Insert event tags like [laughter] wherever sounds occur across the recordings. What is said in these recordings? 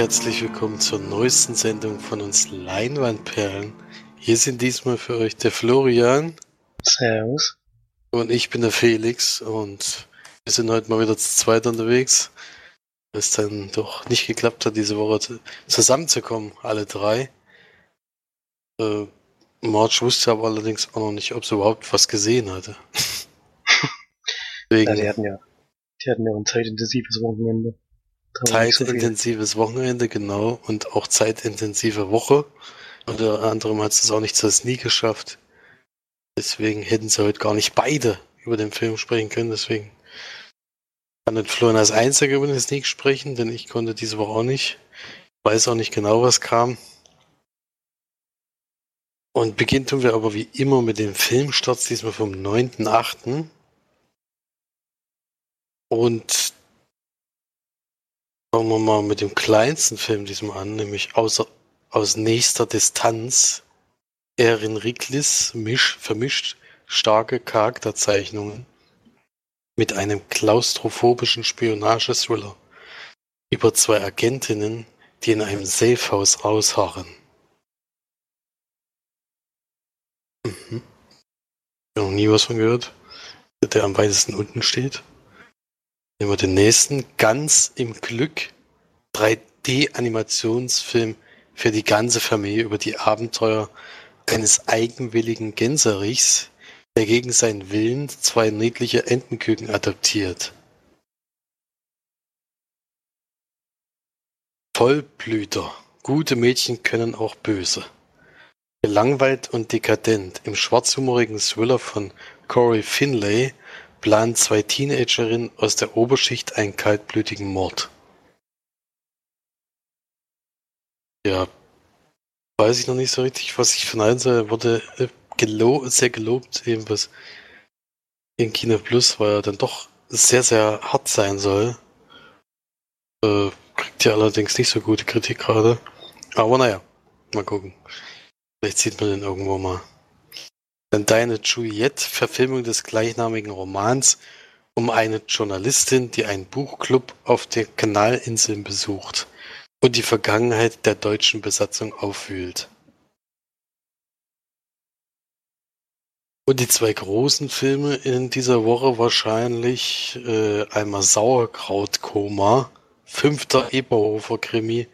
herzlich willkommen zur neuesten Sendung von uns Leinwandperlen. Hier sind diesmal für euch der Florian. Servus. Und ich bin der Felix und wir sind heute mal wieder zu zweit unterwegs. Es dann doch nicht geklappt hat, diese Woche zusammenzukommen, alle drei. Äh, Marge wusste aber allerdings auch noch nicht, ob sie überhaupt was gesehen hatte. Deswegen, [laughs] ja, die hatten ja, die hatten ja ein zeitintensives Wochenende. Zeitintensives Wochenende, genau, und auch zeitintensive Woche. Unter anderem hat es auch nicht zur Sneak geschafft. Deswegen hätten sie heute gar nicht beide über den Film sprechen können. Deswegen kann nicht Florian als Einziger über den Sneak sprechen, denn ich konnte diese Woche auch nicht. Ich weiß auch nicht genau, was kam. Und beginnen tun wir aber wie immer mit dem Filmstart, diesmal vom 9.8. Und Fangen wir mal mit dem kleinsten Film diesmal an, nämlich außer, aus nächster Distanz. Erin Ricklis misch, vermischt starke Charakterzeichnungen mit einem klaustrophobischen Spionagethriller über zwei Agentinnen, die in einem Safehouse ausharren. Mhm. Ich habe noch nie was von gehört, der am weitesten unten steht. Nehmen wir den nächsten. Ganz im Glück. 3D-Animationsfilm für die ganze Familie über die Abenteuer eines eigenwilligen Gänserichs, der gegen seinen Willen zwei niedliche Entenküken adoptiert. Vollblüter. Gute Mädchen können auch böse. Gelangweilt und dekadent im schwarzhumorigen Thriller von Corey Finlay planen zwei Teenagerinnen aus der Oberschicht einen kaltblütigen Mord. Ja, weiß ich noch nicht so richtig, was ich allen soll. Wurde äh, gelo sehr gelobt, eben was in Kino Plus, weil er dann doch sehr, sehr hart sein soll. Äh, kriegt ja allerdings nicht so gute Kritik gerade. Aber naja, mal gucken. Vielleicht sieht man den irgendwo mal. Dann Deine Juliette, Verfilmung des gleichnamigen Romans um eine Journalistin, die einen Buchclub auf den Kanalinseln besucht und die Vergangenheit der deutschen Besatzung aufwühlt. Und die zwei großen Filme in dieser Woche wahrscheinlich äh, einmal Sauerkrautkoma, fünfter Eberhofer-Krimi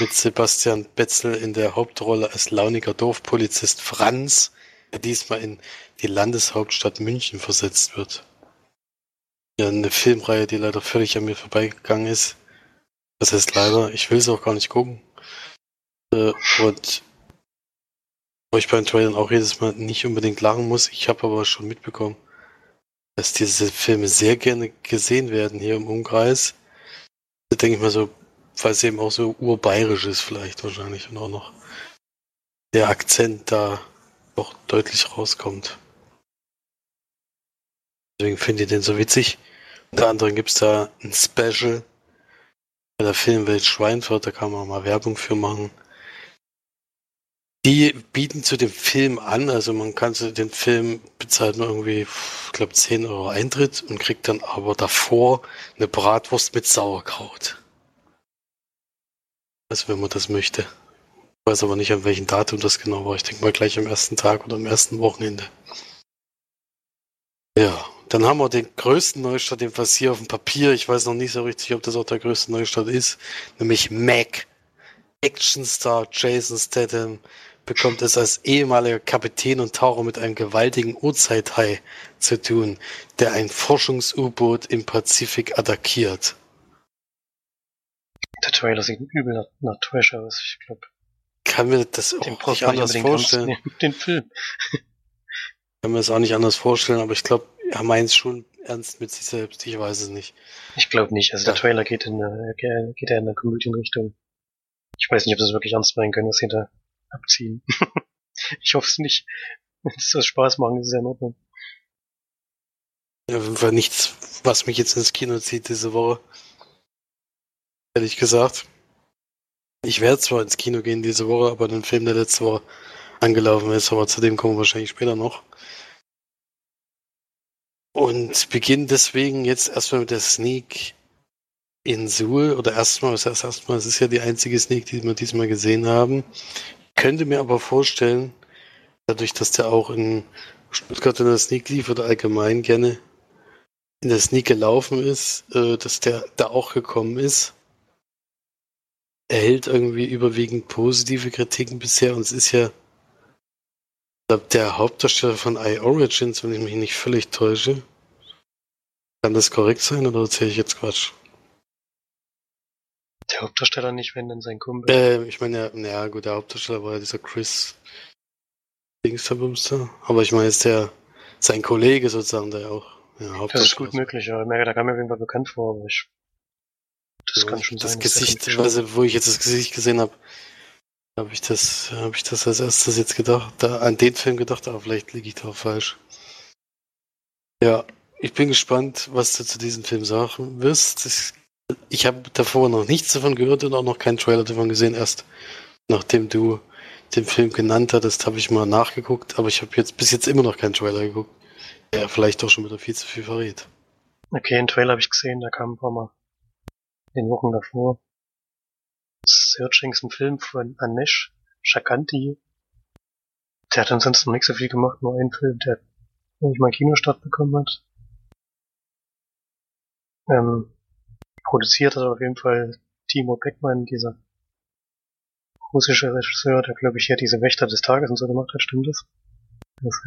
mit Sebastian Betzel in der Hauptrolle als launiger Dorfpolizist Franz der diesmal in die Landeshauptstadt München versetzt wird. Ja, eine Filmreihe, die leider völlig an mir vorbeigegangen ist. Das heißt leider, ich will sie auch gar nicht gucken. Äh, und wo ich beim Trailern auch jedes Mal nicht unbedingt lachen muss. Ich habe aber schon mitbekommen, dass diese Filme sehr gerne gesehen werden hier im Umkreis. Da denke ich mal so, weil es eben auch so urbayerisch ist vielleicht wahrscheinlich und auch noch der Akzent da doch deutlich rauskommt. Deswegen finde ich den so witzig. Unter anderem gibt es da ein Special bei der Filmwelt Schweinfurt, da kann man mal Werbung für machen. Die bieten zu dem Film an, also man kann zu den Film bezahlt nur irgendwie, ich glaube 10 Euro Eintritt und kriegt dann aber davor eine Bratwurst mit Sauerkraut. Also wenn man das möchte weiß aber nicht, an welchem Datum das genau war. Ich denke mal gleich am ersten Tag oder am ersten Wochenende. Ja, dann haben wir den größten Neustart, den was hier auf dem Papier, ich weiß noch nicht so richtig, ob das auch der größte Neustart ist, nämlich Mac. Actionstar Jason Statham bekommt es als ehemaliger Kapitän und Taucher mit einem gewaltigen Urzeithai zu tun, der ein Forschungs-U-Boot im Pazifik attackiert. Der Trailer sieht übel nach, Trash aus, ich glaube kann mir das auch den nicht anders vorstellen. Den Film. [laughs] kann mir das auch nicht anders vorstellen, aber ich glaube, er meint es schon ernst mit sich selbst. Ich weiß es nicht. Ich glaube nicht. Also ja. der Trailer geht in eine, geht ja in eine Komödienrichtung. Ich weiß nicht, ob das wirklich ernst meinen können, was sie da abziehen. [laughs] ich hoffe es nicht. Wenn es das Spaß machen, ist es ja in Ordnung. Ja, war nichts, was mich jetzt ins Kino zieht diese Woche. Ehrlich gesagt. Ich werde zwar ins Kino gehen diese Woche, aber den Film, der letzte Woche angelaufen ist, aber zu dem kommen wir wahrscheinlich später noch. Und beginnen deswegen jetzt erstmal mit der Sneak in Suhl oder erstmal, das heißt erstmal, es ist ja die einzige Sneak, die wir diesmal gesehen haben. Könnte mir aber vorstellen, dadurch, dass der auch in Stuttgart in der Sneak lief oder allgemein gerne in der Sneak gelaufen ist, äh, dass der da auch gekommen ist. Erhält irgendwie überwiegend positive Kritiken bisher und es ist ja der Hauptdarsteller von iOrigins, wenn ich mich nicht völlig täusche. Kann das korrekt sein oder erzähle ich jetzt Quatsch? Der Hauptdarsteller nicht, wenn dann sein Kumpel. Äh, ich meine, ja, naja, gut, der Hauptdarsteller war ja dieser Chris Dingsterbumster. Aber ich meine, ist der sein Kollege sozusagen, der auch ja, Das ist gut möglich, ja. Da kam mir auf jeden Fall bekannt vor, aber ich. Das ja, kann schon das sein. Gesicht, also, wo ich jetzt das Gesicht gesehen habe, habe ich das, habe ich das als erstes jetzt gedacht, da an den Film gedacht, aber vielleicht liege ich da auch falsch. Ja, ich bin gespannt, was du zu diesem Film sagen wirst. Ich, ich habe davor noch nichts davon gehört und auch noch keinen Trailer davon gesehen. Erst nachdem du den Film genannt hattest, habe ich mal nachgeguckt, aber ich habe jetzt bis jetzt immer noch keinen Trailer geguckt. Der vielleicht auch schon wieder viel zu viel verrät. Okay, einen Trailer habe ich gesehen, der kam ein paar Mal den Wochen davor. Searching ist ein Film von Anesh Shakanti. Der hat ansonsten nicht so viel gemacht, nur einen Film, der nicht mal Kinostart bekommen hat. Ähm, produziert hat auf jeden Fall Timo Beckmann, dieser russische Regisseur, der glaube ich hier diese Wächter des Tages und so gemacht hat, stimmt das? das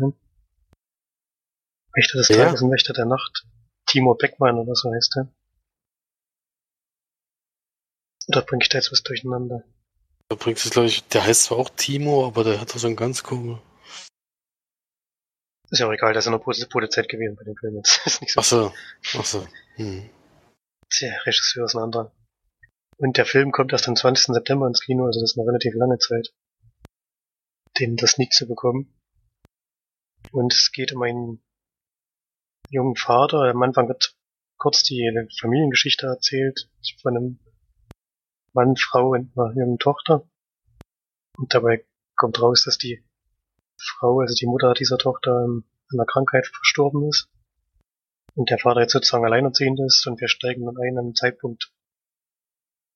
Wächter des ja. Tages und Wächter der Nacht. Timo Beckmann oder so heißt er. Oder bringe ich da jetzt was durcheinander? Da bringt es, glaube ich, der heißt zwar auch Timo, aber der hat doch so einen ganz komisch. Ist ja auch egal, da ist ja nur Produzent gewesen bei dem Film jetzt. ist nicht so. Ach so, ach so. Hm. Der Regisseur ist ein anderer. Und der Film kommt erst am 20. September ins Kino, also das ist eine relativ lange Zeit, den das nicht zu bekommen. Und es geht um einen jungen Vater. Am Anfang wird kurz die Familiengeschichte erzählt von einem Mann, Frau und einer jungen Tochter. Und dabei kommt raus, dass die Frau, also die Mutter dieser Tochter, an einer Krankheit verstorben ist. Und der Vater jetzt sozusagen alleinerziehend ist und wir steigen dann ein an einem Zeitpunkt,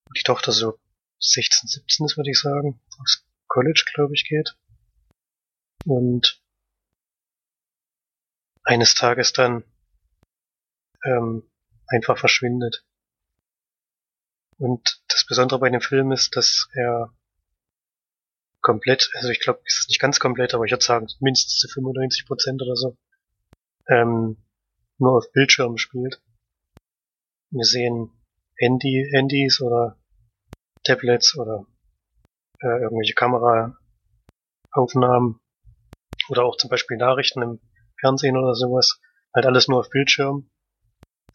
wo die Tochter so 16, 17 ist, würde ich sagen, aufs College, glaube ich, geht. Und eines Tages dann ähm, einfach verschwindet. Und das Besondere bei dem Film ist, dass er komplett, also ich glaube, es ist nicht ganz komplett, aber ich würde sagen, mindestens zu 95 Prozent oder so, ähm, nur auf Bildschirmen spielt. Wir sehen Handy, Handys oder Tablets oder äh, irgendwelche Kameraaufnahmen oder auch zum Beispiel Nachrichten im Fernsehen oder sowas. Halt alles nur auf Bildschirm.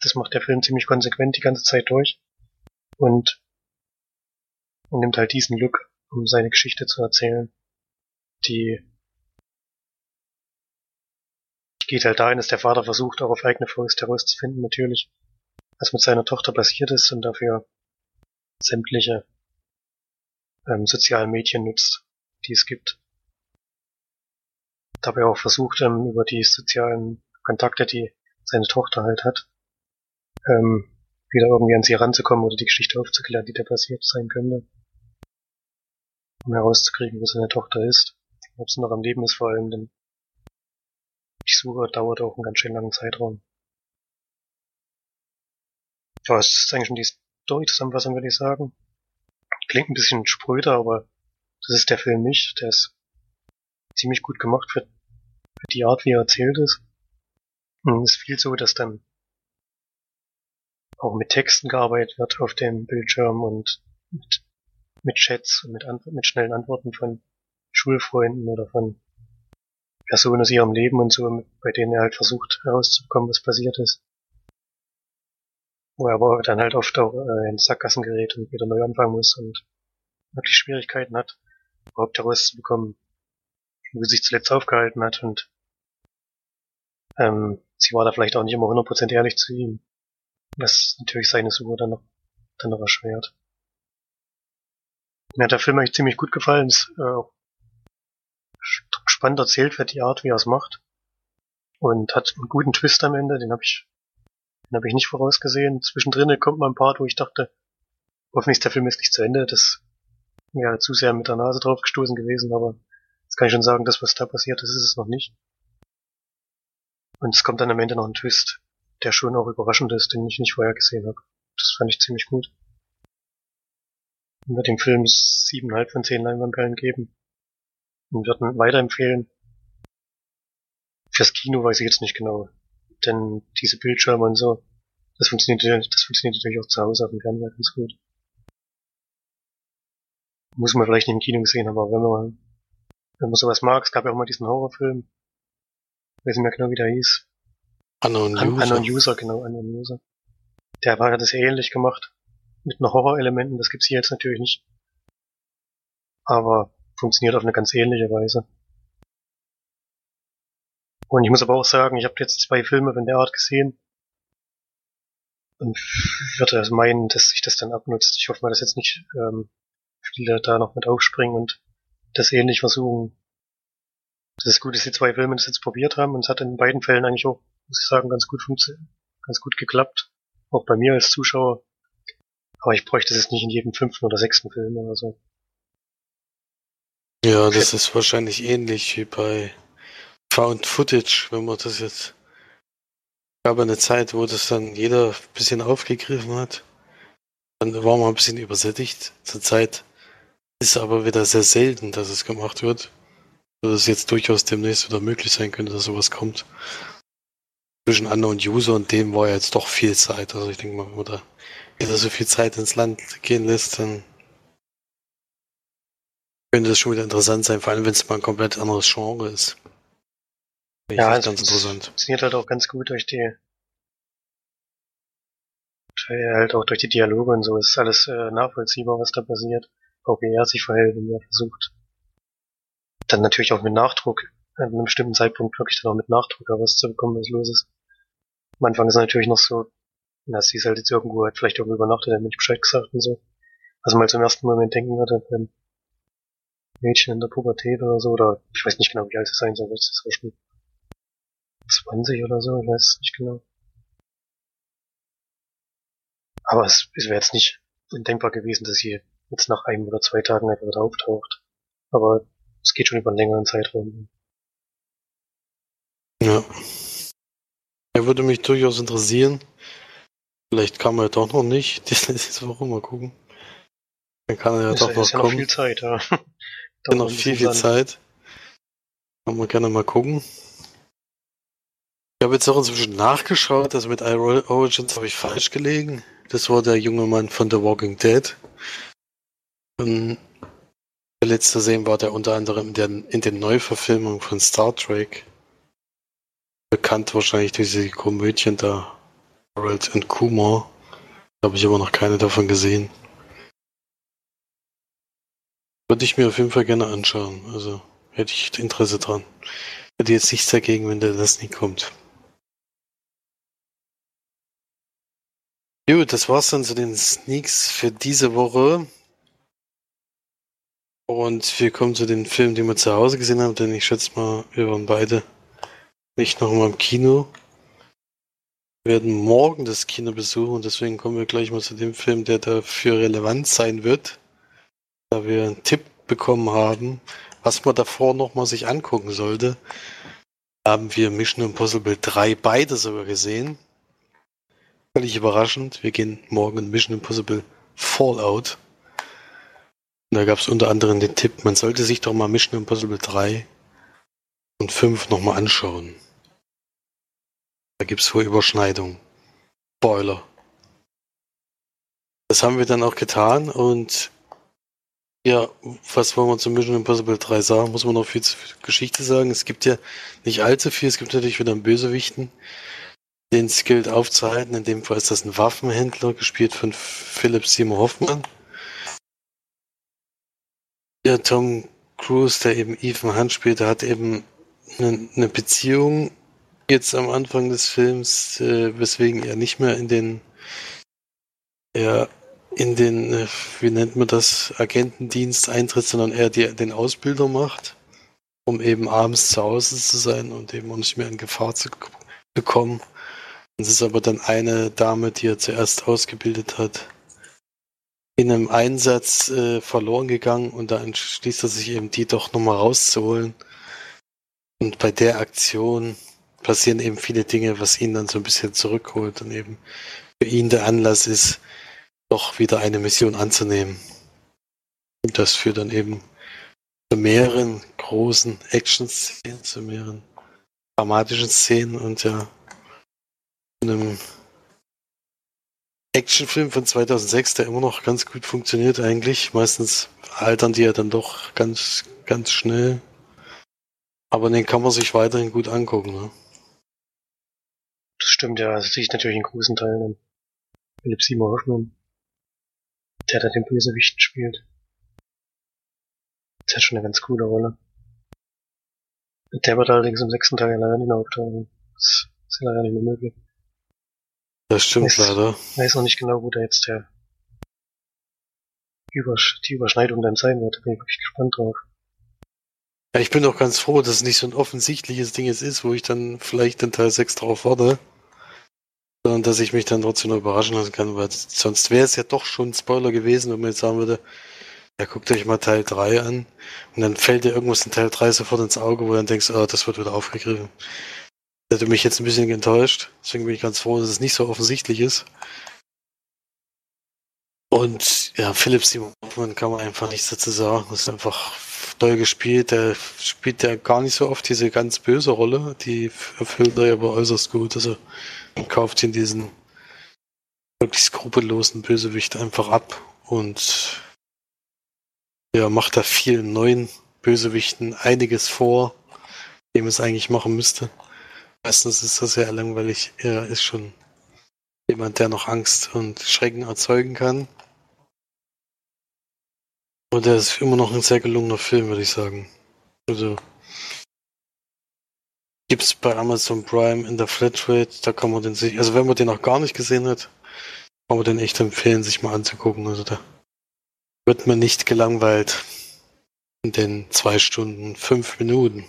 Das macht der Film ziemlich konsequent die ganze Zeit durch. Und nimmt halt diesen Look, um seine Geschichte zu erzählen. Die geht halt dahin, dass der Vater versucht, auch auf eigene Faust herauszufinden, natürlich, was mit seiner Tochter passiert ist und dafür sämtliche ähm, sozialen Medien nutzt, die es gibt. Dabei auch versucht, ähm, über die sozialen Kontakte, die seine Tochter halt hat, ähm, wieder irgendwie an sie heranzukommen oder die Geschichte aufzuklären, die da passiert sein könnte. Um herauszukriegen, wo seine Tochter ist. Ob sie noch am Leben ist vor allem, denn die Suche dauert auch einen ganz schön langen Zeitraum. Ja, es ist eigentlich schon die Story-Zusammenfassung, würde ich sagen. Klingt ein bisschen spröder, aber das ist der Film nicht. Der ist ziemlich gut gemacht für, für die Art, wie er erzählt ist. Und es ist viel so, dass dann auch mit Texten gearbeitet wird auf dem Bildschirm und mit, mit Chats und mit, mit schnellen Antworten von Schulfreunden oder von Personen aus ihrem Leben und so, bei denen er halt versucht herauszubekommen, was passiert ist. Wo er aber dann halt oft auch äh, in Sackgassen gerät und wieder neu anfangen muss und wirklich Schwierigkeiten hat, überhaupt herauszubekommen, wo sie sich zuletzt aufgehalten hat und ähm, sie war da vielleicht auch nicht immer 100% ehrlich zu ihm, was natürlich seine Suche dann noch, dann noch erschwert. Mir hat der Film eigentlich ziemlich gut gefallen, ist äh, spannend erzählt wird die Art, wie er es macht und hat einen guten Twist am Ende, den habe ich Den habe ich nicht vorausgesehen. Zwischendrin kommt mal ein Part, wo ich dachte, hoffentlich ist der Film jetzt nicht zu Ende. Das wäre zu sehr mit der Nase drauf gestoßen gewesen, aber jetzt kann ich schon sagen, das, was da passiert ist, ist es noch nicht. Und es kommt dann am Ende noch ein Twist, der schon auch überraschend ist, den ich nicht vorher gesehen habe. Das fand ich ziemlich gut. Und wird dem Film siebeneinhalb von zehn Leinwandperlen geben. Und würden weiterempfehlen. Fürs Kino weiß ich jetzt nicht genau. Denn diese Bildschirme und so, das funktioniert, das funktioniert natürlich auch zu Hause auf dem Fernseher ganz gut. Muss man vielleicht nicht im Kino gesehen haben, aber wenn man, wenn man sowas mag, es gab ja auch mal diesen Horrorfilm, ich weiß nicht mehr genau, wie der hieß. Unknown Un User. Unknown User, genau, Unknown User. Der war hat das ähnlich gemacht. Mit noch Horrorelementen, das gibt's hier jetzt natürlich nicht. Aber funktioniert auf eine ganz ähnliche Weise. Und ich muss aber auch sagen, ich habe jetzt zwei Filme von der Art gesehen. Und würde meinen, dass sich das dann abnutzt. Ich hoffe mal, dass jetzt nicht ähm, viele da noch mit aufspringen und das ähnlich versuchen. Das ist gut, dass die zwei Filme das jetzt probiert haben und es hat in beiden Fällen eigentlich auch, muss ich sagen, ganz gut funktioniert, ganz gut geklappt. Auch bei mir als Zuschauer. Aber ich bräuchte es jetzt nicht in jedem fünften oder sechsten Film oder so. Ja, das ist wahrscheinlich ähnlich wie bei Found Footage, wenn man das jetzt. gab eine Zeit, wo das dann jeder ein bisschen aufgegriffen hat. Dann war man ein bisschen übersättigt. Zurzeit ist aber wieder sehr selten, dass es gemacht wird. So dass es jetzt durchaus demnächst wieder möglich sein könnte, dass sowas kommt. Zwischen Unknown User und dem war ja jetzt doch viel Zeit. Also ich denke mal, wenn man da jeder so viel Zeit ins Land gehen lässt, dann könnte das schon wieder interessant sein, vor allem wenn es mal ein komplett anderes Genre ist. Finde Ja, echt also ganz es interessant. funktioniert halt auch ganz gut durch die halt auch durch die Dialoge und so ist alles äh, nachvollziehbar, was da passiert. Auch wie er sich verhält und wie er versucht. Dann natürlich auch mit Nachdruck, an einem bestimmten Zeitpunkt wirklich dann auch mit Nachdruck herauszubekommen, was los ist. Am Anfang ist es natürlich noch so, dass sie ist halt jetzt irgendwo, hat vielleicht irgendwo übernachtet, hat mir nicht Bescheid gesagt und so. Was man halt zum ersten Moment denken würde, beim Mädchen in der Pubertät oder so, oder ich weiß nicht genau, wie alt sie sein soll, vielleicht ist es schon 20 oder so, ich weiß es nicht genau. Aber es, es wäre jetzt nicht undenkbar gewesen, dass sie jetzt nach einem oder zwei Tagen einfach wieder auftaucht. Aber es geht schon über einen längeren Zeitraum. Ja. Er würde mich durchaus interessieren. Vielleicht kann man ja doch noch nicht. [laughs] Diese Woche mal gucken. Dann kann er ja ist, doch ist noch ja noch kommen. viel Zeit, ja. [laughs] Dauert noch viel, viel. Zeit. Kann man gerne mal gucken. Ich habe jetzt auch inzwischen nachgeschaut, also mit Iron Origins habe ich falsch gelegen. Das war der junge Mann von The Walking Dead. Und der letzte sehen war der unter anderem in, der, in den Neuverfilmungen von Star Trek. Bekannt wahrscheinlich durch diese Komödien da. Harold und Kumar. Da habe ich aber noch keine davon gesehen. Würde ich mir auf jeden Fall gerne anschauen. Also hätte ich Interesse dran. Hätte jetzt nichts dagegen, wenn der das nie kommt. Gut, das war's dann zu den Sneaks für diese Woche. Und wir kommen zu den Filmen, die wir zu Hause gesehen haben, denn ich schätze mal, wir waren beide nicht noch mal im Kino. Wir werden morgen das Kino besuchen und deswegen kommen wir gleich mal zu dem Film, der dafür relevant sein wird. Da wir einen Tipp bekommen haben, was man davor noch mal sich angucken sollte, haben wir Mission Impossible 3 beide sogar gesehen. Völlig überraschend. Wir gehen morgen in Mission Impossible Fallout. Und da gab es unter anderem den Tipp, man sollte sich doch mal Mission Impossible 3 und 5 nochmal anschauen. Gibt es wohl Überschneidungen. Spoiler. Das haben wir dann auch getan und ja, was wollen wir zu Mission Impossible 3 sagen? Muss man noch viel zur Geschichte sagen? Es gibt ja nicht allzu viel. Es gibt natürlich wieder einen Bösewichten, den es gilt aufzuhalten. In dem Fall ist das ein Waffenhändler, gespielt von Philip Seymour Hoffmann. Ja, Tom Cruise, der eben Ethan Hunt spielt, hat eben eine, eine Beziehung jetzt am Anfang des Films, äh, weswegen er nicht mehr in den ja, in den, äh, wie nennt man das, Agentendienst eintritt, sondern er die, den Ausbilder macht, um eben abends zu Hause zu sein und eben auch nicht mehr in Gefahr zu, zu kommen. Es ist aber dann eine Dame, die er zuerst ausgebildet hat, in einem Einsatz äh, verloren gegangen und da entschließt er sich eben, die doch nochmal rauszuholen. Und bei der Aktion passieren eben viele Dinge, was ihn dann so ein bisschen zurückholt und eben für ihn der Anlass ist, doch wieder eine Mission anzunehmen. Und das führt dann eben zu mehreren großen Action-Szenen, zu mehreren dramatischen Szenen und ja, einem Actionfilm von 2006, der immer noch ganz gut funktioniert eigentlich. Meistens altern die ja dann doch ganz, ganz schnell. Aber den kann man sich weiterhin gut angucken. Ne? Das stimmt, ja. Das sehe ich natürlich in großen Teilen an. Philipp Seymour Hoffmann, der da den Bösewicht spielt. Das ist schon eine ganz coole Rolle. Der wird allerdings im sechsten Teil leider nicht mehr auftauchen. Das ist leider nicht mehr möglich. Das stimmt weiß, leider. weiß noch nicht genau, wo da jetzt der Übersch die Überschneidung dann sein wird. Da bin ich wirklich gespannt drauf. Ja, ich bin doch ganz froh, dass es nicht so ein offensichtliches Ding ist, wo ich dann vielleicht in Teil 6 drauf warte. Sondern dass ich mich dann trotzdem noch überraschen lassen kann, weil sonst wäre es ja doch schon ein Spoiler gewesen, wenn man jetzt sagen würde, ja, guckt euch mal Teil 3 an und dann fällt dir irgendwas in Teil 3 sofort ins Auge, wo du dann denkst, oh, das wird wieder aufgegriffen. Das hätte mich jetzt ein bisschen enttäuscht, deswegen bin ich ganz froh, dass es nicht so offensichtlich ist. Und ja, Philipp Simon kann man einfach nichts dazu sagen. Das ist einfach toll gespielt. Der spielt ja gar nicht so oft diese ganz böse Rolle. Die erfüllt er aber äußerst gut. Also kauft ihn diesen wirklich skrupellosen Bösewicht einfach ab und ja, macht da vielen neuen Bösewichten einiges vor, dem es eigentlich machen müsste. Meistens ist das sehr langweilig. Er ist schon jemand, der noch Angst und Schrecken erzeugen kann. Und der ist immer noch ein sehr gelungener Film, würde ich sagen. Also gibt's bei Amazon Prime in der Flatrate, da kann man den sich, also wenn man den noch gar nicht gesehen hat, kann man den echt empfehlen, sich mal anzugucken. Also da wird man nicht gelangweilt in den zwei Stunden, fünf Minuten,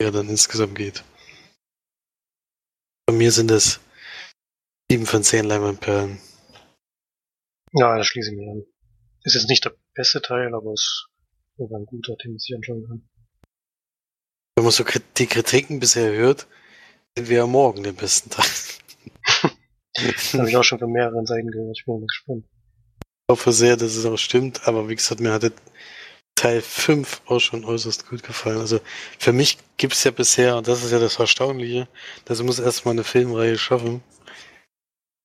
der dann insgesamt geht. Bei mir sind es sieben von zehn Leimanperlen. Ja, das schließe ich mir an. Ist jetzt nicht der beste Teil, aber es ist ein guter, den man sich anschauen kann. Wenn man so die Kritiken bisher hört, sind wir ja morgen den besten Teil. das habe ich auch schon von mehreren Seiten gehört. Ich bin mal gespannt. Ich hoffe sehr, dass es auch stimmt, aber wie gesagt, mir hat Teil 5 auch schon äußerst gut gefallen. Also für mich gibt es ja bisher, und das ist ja das Erstaunliche, das muss erstmal eine Filmreihe schaffen.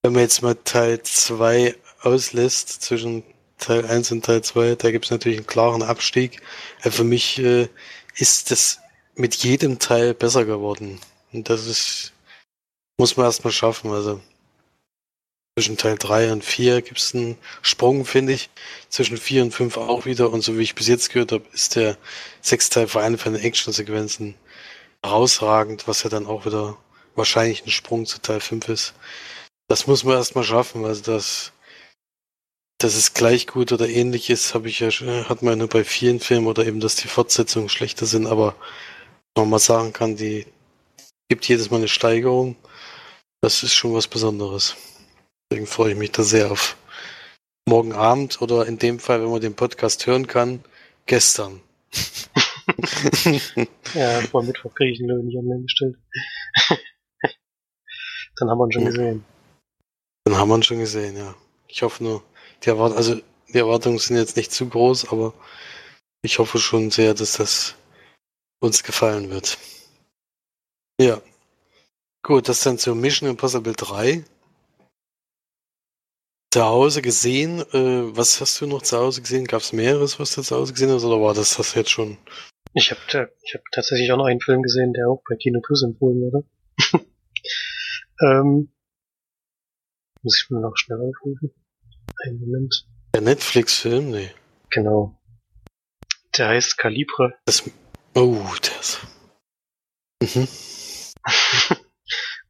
Wenn man jetzt mal Teil 2 auslässt, zwischen Teil 1 und Teil 2, da gibt es natürlich einen klaren Abstieg. Äh, für mich äh, ist das mit jedem Teil besser geworden. Und das ist, muss man erstmal schaffen. Also zwischen Teil 3 und 4 gibt es einen Sprung, finde ich. Zwischen 4 und 5 auch wieder. Und so wie ich bis jetzt gehört habe, ist der sechste Teil vor allem für eine Action-Sequenzen herausragend, was ja dann auch wieder wahrscheinlich ein Sprung zu Teil 5 ist. Das muss man erstmal schaffen. Also das dass es gleich gut oder ähnlich ist, habe ich ja schon, hat man nur bei vielen Filmen oder eben, dass die Fortsetzungen schlechter sind, aber man mal sagen kann, die gibt jedes Mal eine Steigerung. Das ist schon was Besonderes. Deswegen freue ich mich da sehr auf morgen Abend oder in dem Fall, wenn man den Podcast hören kann, gestern. [laughs] ja, vor Mittwoch kriege ich den Löwen nicht online gestellt. [laughs] Dann haben wir ihn schon gesehen. Dann haben wir ihn schon gesehen, ja. Ich hoffe nur, die Erwart also die Erwartungen sind jetzt nicht zu groß, aber ich hoffe schon sehr, dass das uns gefallen wird. Ja. Gut, das dann zu Mission Impossible 3. Zu Hause gesehen, äh, was hast du noch zu Hause gesehen? Gab es mehreres, was du zu Hause gesehen hast, oder war das das jetzt schon? Ich habe ich hab tatsächlich auch noch einen Film gesehen, der auch bei Kino Plus empfohlen wurde. [laughs] ähm, muss ich mir noch schnell aufrufen. Einen Moment. Der Netflix-Film? Nee. Genau. Der heißt Calibre. Das, oh, ist. Mhm. [laughs]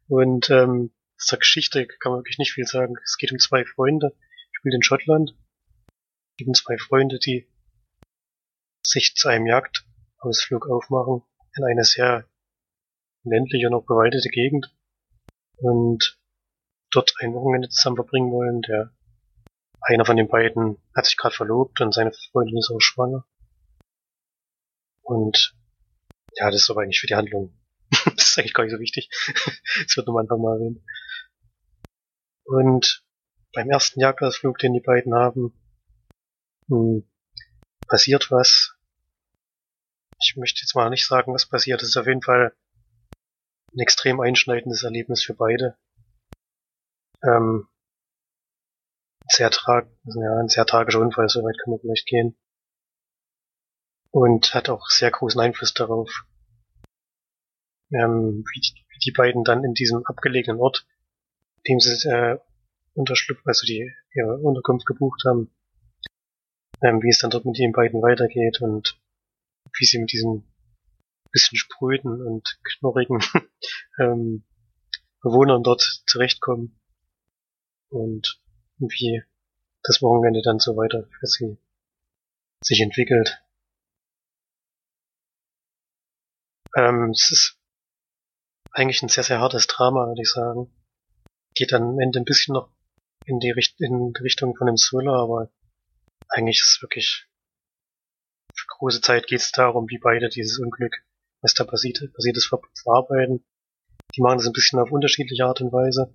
Und ähm, zur Geschichte kann man wirklich nicht viel sagen. Es geht um zwei Freunde, spielt in Schottland. Es geht um zwei Freunde, die sich zu einem Jagdausflug aufmachen in eine sehr ländliche und auch bewaldete Gegend. Und dort ein Wochenende zusammen verbringen wollen. Der einer von den beiden hat sich gerade verlobt und seine Freundin ist auch schwanger. Und ja, das ist aber eigentlich für die Handlung. [laughs] das ist eigentlich gar nicht so wichtig. [laughs] das wird nur am Anfang mal erwähnt. Und beim ersten Jagdausflug, den die beiden haben, hm, passiert was. Ich möchte jetzt mal nicht sagen, was passiert. Es ist auf jeden Fall ein extrem einschneidendes Erlebnis für beide. Ähm, sehr trag ja, ein sehr tragischer Unfall, so weit kann man vielleicht gehen. Und hat auch sehr großen Einfluss darauf, ähm, wie, die, wie die beiden dann in diesem abgelegenen Ort, dem sie äh, Unterschlupf, also die ihre Unterkunft gebucht haben, ähm, wie es dann dort mit den beiden weitergeht und wie sie mit diesem bisschen spröden und knorrigen [laughs] ähm, Bewohnern dort zurechtkommen und wie das Wochenende dann so weiter für sie sich entwickelt. Ähm, es ist eigentlich ein sehr, sehr hartes Drama, würde ich sagen. Geht dann am Ende ein bisschen noch in die, Richt in die Richtung von dem Thriller, aber eigentlich ist es wirklich für große Zeit geht es darum, wie beide dieses Unglück, was da passiert, passiert ist, verarbeiten. Die machen das ein bisschen auf unterschiedliche Art und Weise.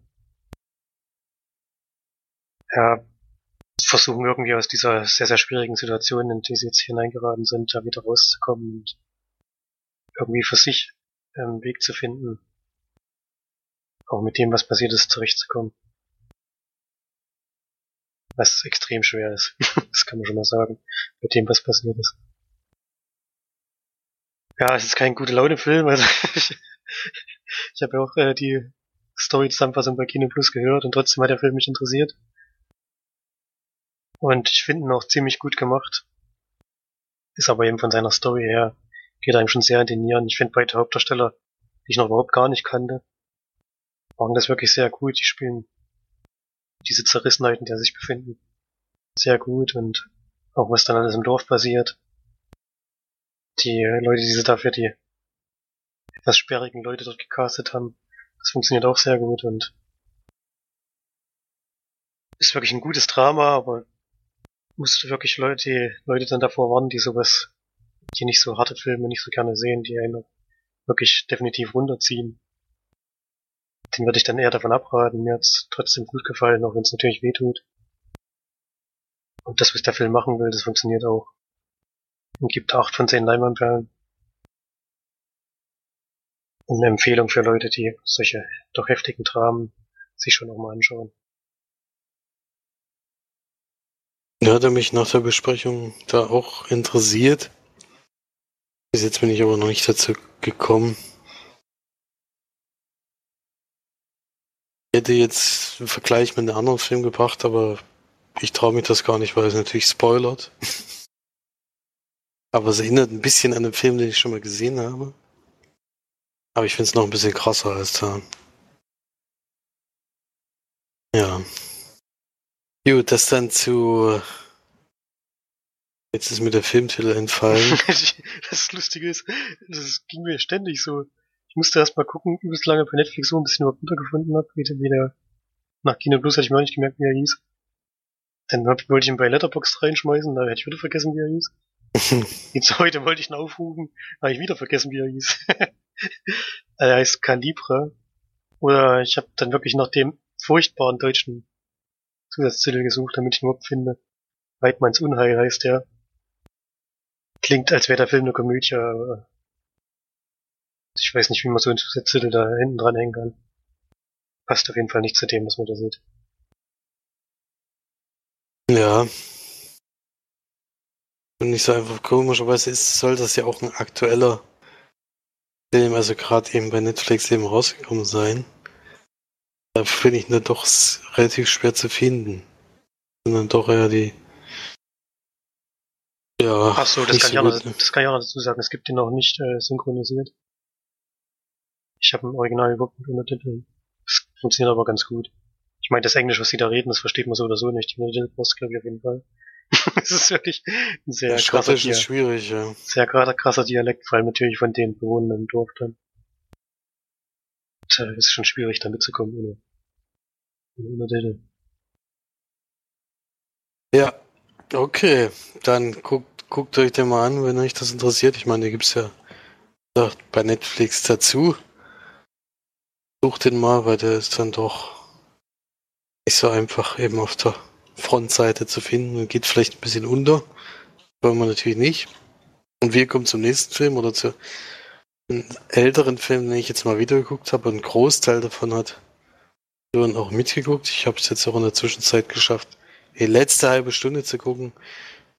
Ja, versuchen irgendwie aus dieser sehr, sehr schwierigen Situation, in die sie jetzt hineingeraten sind, da wieder rauszukommen und irgendwie für sich einen ähm, Weg zu finden, auch mit dem, was passiert ist, zurechtzukommen was extrem schwer ist. [laughs] das kann man schon mal sagen, mit dem, was passiert ist. Ja, es ist kein gute Laune-Film. Also ich, [laughs] ich habe ja auch äh, die Story-Zusammenfassung bei Kino Plus gehört und trotzdem hat der Film mich interessiert. Und ich finde ihn auch ziemlich gut gemacht. Ist aber eben von seiner Story her, geht einem schon sehr in die Nieren. Ich finde beide Hauptdarsteller, die ich noch überhaupt gar nicht kannte, machen das wirklich sehr gut. Die spielen diese Zerrissenheit, in der sich befinden, sehr gut und auch was dann alles im Dorf passiert. Die Leute, die sie dafür die etwas sperrigen Leute dort gecastet haben, das funktioniert auch sehr gut und ist wirklich ein gutes Drama, aber musste wirklich Leute, die Leute dann davor warnen, die sowas, die nicht so harte Filme nicht so gerne sehen, die einen wirklich definitiv runterziehen den würde ich dann eher davon abraten. Mir hat's trotzdem gut gefallen, auch wenn es natürlich weh tut. Und das, was der Film machen will, das funktioniert auch. Und gibt acht von zehn Leinwandperlen. Und eine Empfehlung für Leute, die solche doch heftigen Dramen sich schon nochmal anschauen. Ja, hat er mich nach der Besprechung da auch interessiert. Bis jetzt bin ich aber noch nicht dazu gekommen. hätte jetzt einen Vergleich mit einem anderen Film gebracht, aber ich traue mich das gar nicht, weil es natürlich spoilert. [laughs] aber es erinnert ein bisschen an den Film, den ich schon mal gesehen habe. Aber ich finde es noch ein bisschen krasser als da. Ja. Gut, das dann zu. Jetzt ist mir der Filmtitel entfallen. [laughs] das Lustige ist, das ging mir ständig so. Ich musste erst mal gucken, übelst lange bei Netflix so ein bisschen überhaupt untergefunden habe, wie, wie der nach Kino Plus hatte ich mir auch nicht gemerkt, wie er hieß. Dann wollte ich ihn bei Letterboxd reinschmeißen, da hätte ich wieder vergessen, wie er hieß. [laughs] Jetzt heute wollte ich ihn aufrufen, habe ich wieder vergessen, wie er hieß. [laughs] er heißt Calibra. Oder ich habe dann wirklich nach dem furchtbaren deutschen Zusatztitel gesucht, damit ich ihn überhaupt finde. Weidmanns Unheil heißt der. Klingt, als wäre der Film eine Komödie, aber ich weiß nicht, wie man so einen Zusatztitel da hinten dran hängen kann. Passt auf jeden Fall nicht zu dem, was man da sieht. Ja. Und ich so einfach komischerweise ist, soll das ja auch ein aktueller Film, also gerade eben bei Netflix eben rausgekommen sein. Da finde ich ihn doch relativ schwer zu finden. Sondern doch eher die. Ja. Ach so, das kann, so ich auch noch, das kann ich auch noch dazu sagen. Es gibt ihn noch nicht äh, synchronisiert. Ich habe im Original überhaupt nicht Untertitel. Das funktioniert aber ganz gut. Ich meine, das Englisch, was sie da reden, das versteht man so oder so nicht. Die Untertitel brauchst glaube ich, auf jeden Fall. [laughs] Es ist wirklich ein sehr krasser, ist schwierig, ja. sehr krasser Dialekt, vor allem natürlich von den Bewohnern im Dorf dann. Das ist schon schwierig, da mitzukommen, ohne Ja, okay. Dann guckt, guckt euch den mal an, wenn euch das interessiert. Ich meine, gibt es ja bei Netflix dazu. Sucht den mal, weil der ist dann doch nicht so einfach eben auf der Frontseite zu finden und geht vielleicht ein bisschen unter. Wollen wir natürlich nicht. Und wir kommen zum nächsten Film oder zu einem älteren Film, den ich jetzt mal wieder geguckt habe. Ein Großteil davon hat Sören auch mitgeguckt. Ich habe es jetzt auch in der Zwischenzeit geschafft, die letzte halbe Stunde zu gucken.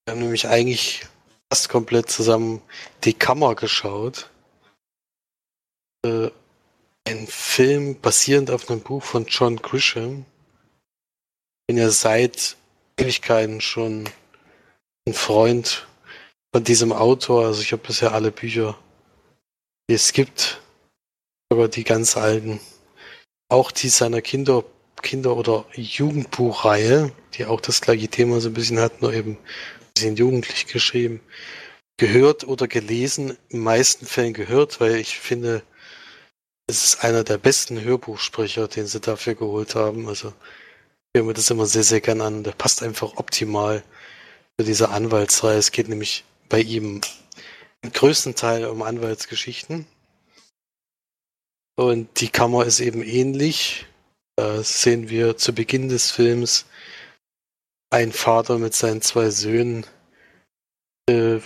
Wir haben nämlich eigentlich fast komplett zusammen die Kammer geschaut. Äh, ein Film basierend auf einem Buch von John Grisham. Bin ja seit Ewigkeiten schon ein Freund von diesem Autor. Also ich habe bisher alle Bücher, die es gibt, sogar die ganz alten. Auch die seiner Kinder, Kinder- oder Jugendbuchreihe, die auch das gleiche Thema so ein bisschen hat, nur eben bisschen jugendlich geschrieben. Gehört oder gelesen, in meisten Fällen gehört, weil ich finde, es ist einer der besten Hörbuchsprecher, den sie dafür geholt haben. Also ich höre mir das immer sehr, sehr gern an. Der passt einfach optimal zu dieser Anwaltsreihe. Es geht nämlich bei ihm im größten Teil um Anwaltsgeschichten. Und die Kammer ist eben ähnlich. Da sehen wir zu Beginn des Films einen Vater mit seinen zwei Söhnen, äh,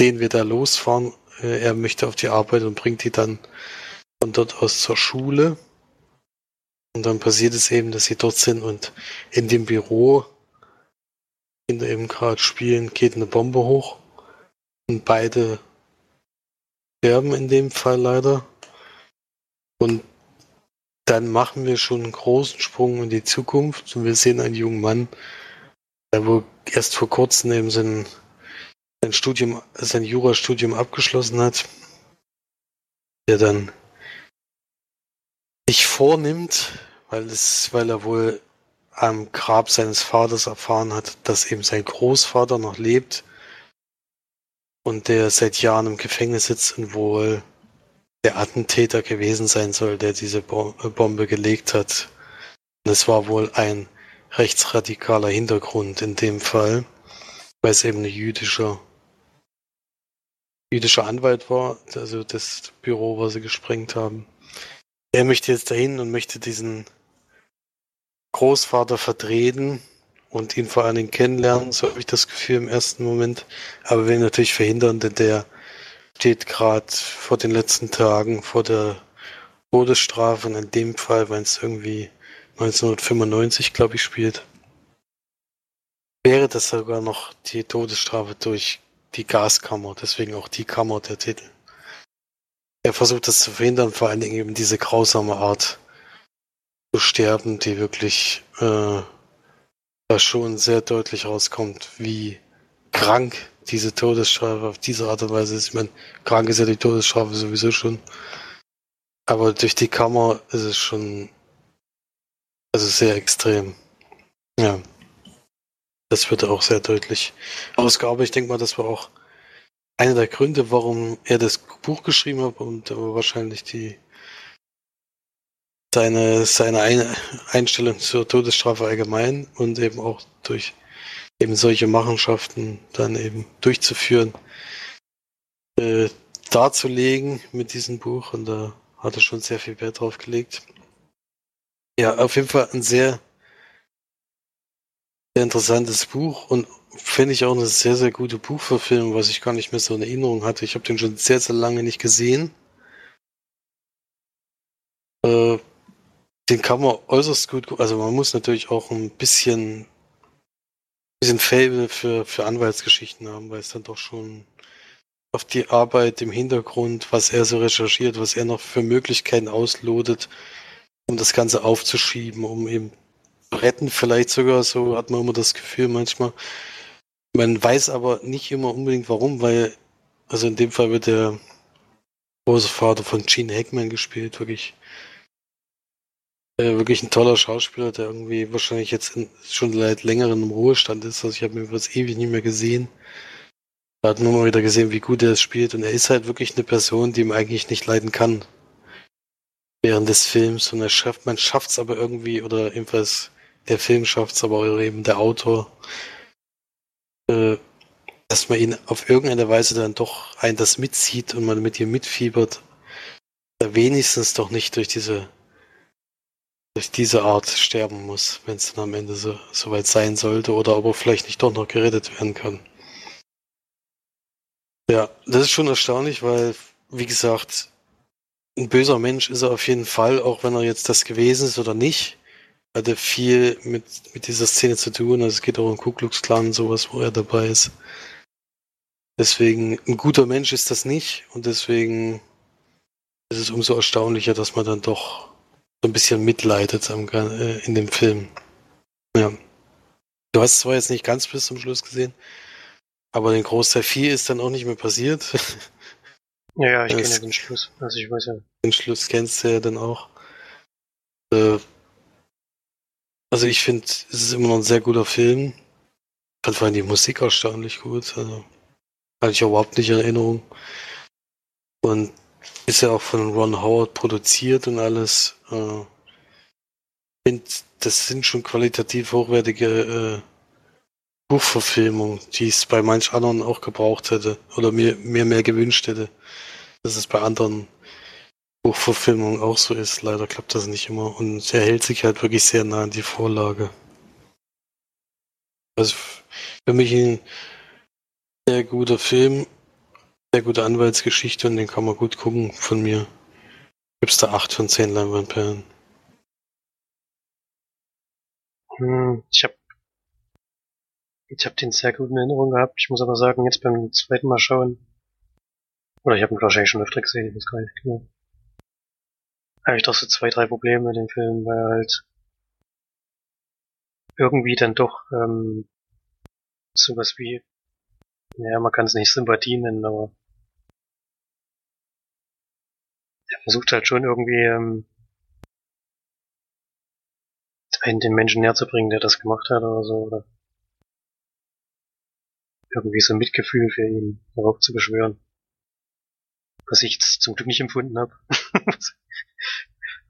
den wir da losfahren äh, er möchte auf die Arbeit und bringt die dann von dort aus zur Schule. Und dann passiert es eben, dass sie dort sind und in dem Büro, Kinder eben gerade spielen, geht eine Bombe hoch. Und beide sterben in dem Fall leider. Und dann machen wir schon einen großen Sprung in die Zukunft. Und wir sehen einen jungen Mann, der wohl erst vor kurzem eben seinen sein Studium, sein Jurastudium abgeschlossen hat, der dann sich vornimmt, weil es, weil er wohl am Grab seines Vaters erfahren hat, dass eben sein Großvater noch lebt und der seit Jahren im Gefängnis sitzt und wohl der Attentäter gewesen sein soll, der diese Bombe gelegt hat. Es war wohl ein rechtsradikaler Hintergrund in dem Fall, weil es eben ein jüdischer jüdischer Anwalt war, also das Büro, was sie gesprengt haben. Er möchte jetzt dahin und möchte diesen Großvater vertreten und ihn vor allen Dingen kennenlernen, so habe ich das Gefühl im ersten Moment. Aber will natürlich verhindern, denn der steht gerade vor den letzten Tagen vor der Todesstrafe und in dem Fall, wenn es irgendwie 1995, glaube ich, spielt, wäre das sogar noch die Todesstrafe durch die Gaskammer, deswegen auch die Kammer der Titel. Er versucht das zu verhindern, vor allen Dingen eben diese grausame Art zu sterben, die wirklich äh, da schon sehr deutlich rauskommt, wie krank diese Todesstrafe auf diese Art und Weise ist. Ich meine, krank ist ja die Todesstrafe sowieso schon. Aber durch die Kammer ist es schon also sehr extrem. Ja. Das wird auch sehr deutlich ausgearbeitet. Ich denke mal, das war auch einer der Gründe, warum er das Buch geschrieben hat und wahrscheinlich die seine, seine Einstellung zur Todesstrafe allgemein und eben auch durch eben solche Machenschaften dann eben durchzuführen, äh, darzulegen mit diesem Buch und da hat er schon sehr viel Wert drauf gelegt. Ja, auf jeden Fall ein sehr sehr interessantes Buch und finde ich auch eine sehr, sehr gute Buchverfilmung, was ich gar nicht mehr so in Erinnerung hatte. Ich habe den schon sehr, sehr lange nicht gesehen. Äh, den kann man äußerst gut, also man muss natürlich auch ein bisschen, bisschen Fable für, für Anwaltsgeschichten haben, weil es dann doch schon auf die Arbeit im Hintergrund, was er so recherchiert, was er noch für Möglichkeiten auslodet, um das Ganze aufzuschieben, um eben retten, vielleicht sogar, so hat man immer das Gefühl manchmal. Man weiß aber nicht immer unbedingt warum, weil, also in dem Fall wird der große Vater von Gene Hackman gespielt, wirklich, äh, wirklich ein toller Schauspieler, der irgendwie wahrscheinlich jetzt in, schon seit längerem im Ruhestand ist. Also ich habe ihn was ewig nicht mehr gesehen. Er hat nur mal wieder gesehen, wie gut er es spielt und er ist halt wirklich eine Person, die ihm eigentlich nicht leiden kann. während des Films und er schafft, man schafft es aber irgendwie, oder jedenfalls der Film schafft es, aber auch eben der Autor, äh, dass man ihn auf irgendeine Weise dann doch ein das mitzieht und man mit ihm mitfiebert. Wenigstens doch nicht durch diese durch diese Art sterben muss, wenn es dann am Ende so, so weit sein sollte oder aber vielleicht nicht doch noch gerettet werden kann. Ja, das ist schon erstaunlich, weil, wie gesagt, ein böser Mensch ist er auf jeden Fall, auch wenn er jetzt das gewesen ist oder nicht. Hatte viel mit, mit dieser Szene zu tun. Also es geht auch um Ku Klux Klan und sowas, wo er dabei ist. Deswegen, ein guter Mensch ist das nicht und deswegen ist es umso erstaunlicher, dass man dann doch so ein bisschen mitleidet am, äh, in dem Film. Ja. Du hast es zwar jetzt nicht ganz bis zum Schluss gesehen, aber den Großteil 4 ist dann auch nicht mehr passiert. Ja, ja ich kenne ja den Schluss. Also ich weiß ja. Den Schluss kennst du ja dann auch. Äh, also ich finde, es ist immer noch ein sehr guter Film. Ich fand vor allem die Musik erstaunlich gut. Also hatte ich überhaupt nicht in Erinnerung. Und ist ja auch von Ron Howard produziert und alles. Äh, finde, das sind schon qualitativ hochwertige äh, Buchverfilmung, die es bei manch anderen auch gebraucht hätte oder mir, mir mehr gewünscht hätte. Dass es bei anderen Buchverfilmungen auch so ist. Leider klappt das nicht immer und er hält sich halt wirklich sehr nah an die Vorlage. Also für mich ein sehr guter Film, sehr gute Anwaltsgeschichte und den kann man gut gucken von mir. Gibt's da acht von zehn Leinwandperlen. Hm, ich habe ich habe den sehr gut in Erinnerung gehabt. Ich muss aber sagen, jetzt beim zweiten Mal schauen, oder ich habe ihn wahrscheinlich schon öfter gesehen, ich weiß gar nicht genau. Habe ich doch so zwei, drei Probleme mit dem Film, weil er halt irgendwie dann doch ähm, sowas wie, naja, man kann es nicht Sympathie nennen, aber versucht halt schon irgendwie ähm, den Menschen näher zu bringen, der das gemacht hat oder so, oder irgendwie so ein Mitgefühl für ihn darauf zu beschwören. Was ich zum Glück nicht empfunden habe. [laughs]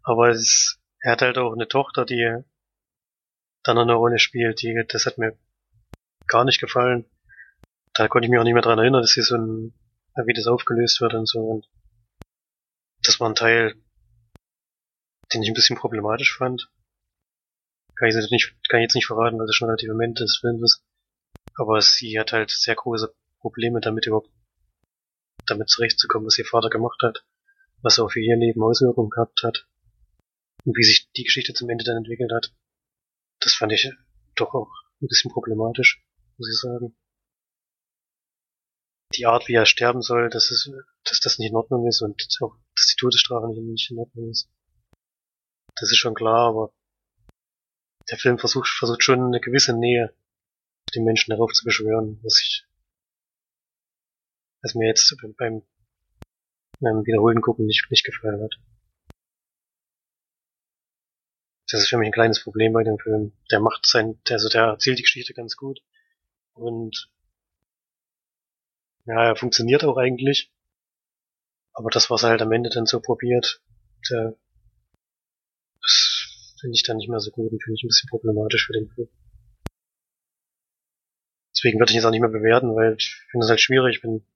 Aber es, er hat halt auch eine Tochter, die dann eine Rolle spielt, die, das hat mir gar nicht gefallen. Da konnte ich mich auch nicht mehr dran erinnern, dass sie so ein, wie das aufgelöst wird und so. Und das war ein Teil, den ich ein bisschen problematisch fand. Kann ich, jetzt nicht, kann ich jetzt nicht verraten, weil das schon relativ am Ende des Films ist. Aber sie hat halt sehr große Probleme damit überhaupt damit zurechtzukommen, was ihr Vater gemacht hat, was er für ihr Leben Auswirkungen gehabt hat und wie sich die Geschichte zum Ende dann entwickelt hat. Das fand ich doch auch ein bisschen problematisch, muss ich sagen. Die Art, wie er sterben soll, dass, es, dass das nicht in Ordnung ist und auch, Todesstrafe nicht in Ordnung ist. Das ist schon klar, aber der Film versucht, versucht schon eine gewisse Nähe den Menschen darauf zu beschwören, was ich, was mir jetzt beim, beim wiederholten Gucken nicht, nicht gefallen hat. Das ist für mich ein kleines Problem bei dem Film. Der macht sein, also der erzählt die Geschichte ganz gut. Und ja, er funktioniert auch eigentlich. Aber das, was er halt am Ende dann so probiert, der, das finde ich dann nicht mehr so gut und finde ich ein bisschen problematisch für den Film. Deswegen würde ich jetzt auch nicht mehr bewerten, weil ich finde es halt schwierig, wenn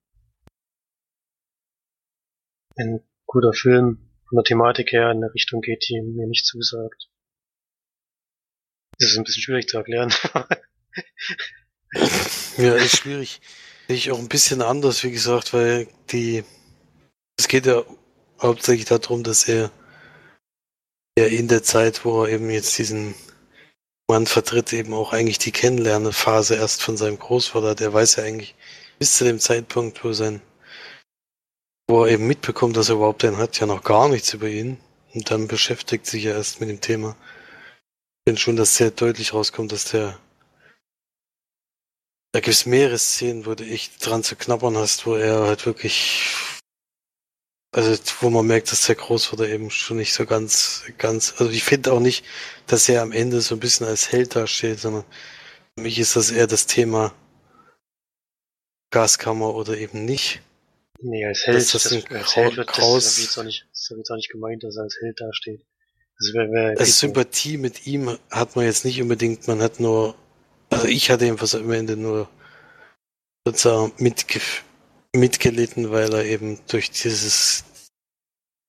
ein guter Film von der Thematik her in eine Richtung geht, die mir nicht zusagt. Das ist ein bisschen schwierig zu erklären. [laughs] ja, ist schwierig. Ich auch ein bisschen anders, wie gesagt, weil die, es geht ja hauptsächlich darum, dass er ja in der Zeit, wo er eben jetzt diesen man vertritt eben auch eigentlich die Kennenlernphase erst von seinem Großvater. Der weiß ja eigentlich bis zu dem Zeitpunkt, wo sein, wo er eben mitbekommt, dass er überhaupt einen hat, ja noch gar nichts über ihn. Und dann beschäftigt sich er erst mit dem Thema. Finde schon, dass sehr deutlich rauskommt, dass der da gibt es mehrere Szenen, wo du echt dran zu knabbern hast, wo er halt wirklich also wo man merkt, dass der Großvater eben schon nicht so ganz, ganz, also ich finde auch nicht, dass er am Ende so ein bisschen als Held dasteht, sondern für mich ist das eher das Thema Gaskammer oder eben nicht. Nee, als Held, das das, ein als Held wird Kraus- das, auch nicht, so wird's auch nicht gemeint, dass er als Held dasteht. Das wäre, wär, Also Sympathie mit ihm hat man jetzt nicht unbedingt, man hat nur, also ich hatte jedenfalls am Ende nur sozusagen mitge mitgelitten, weil er eben durch dieses,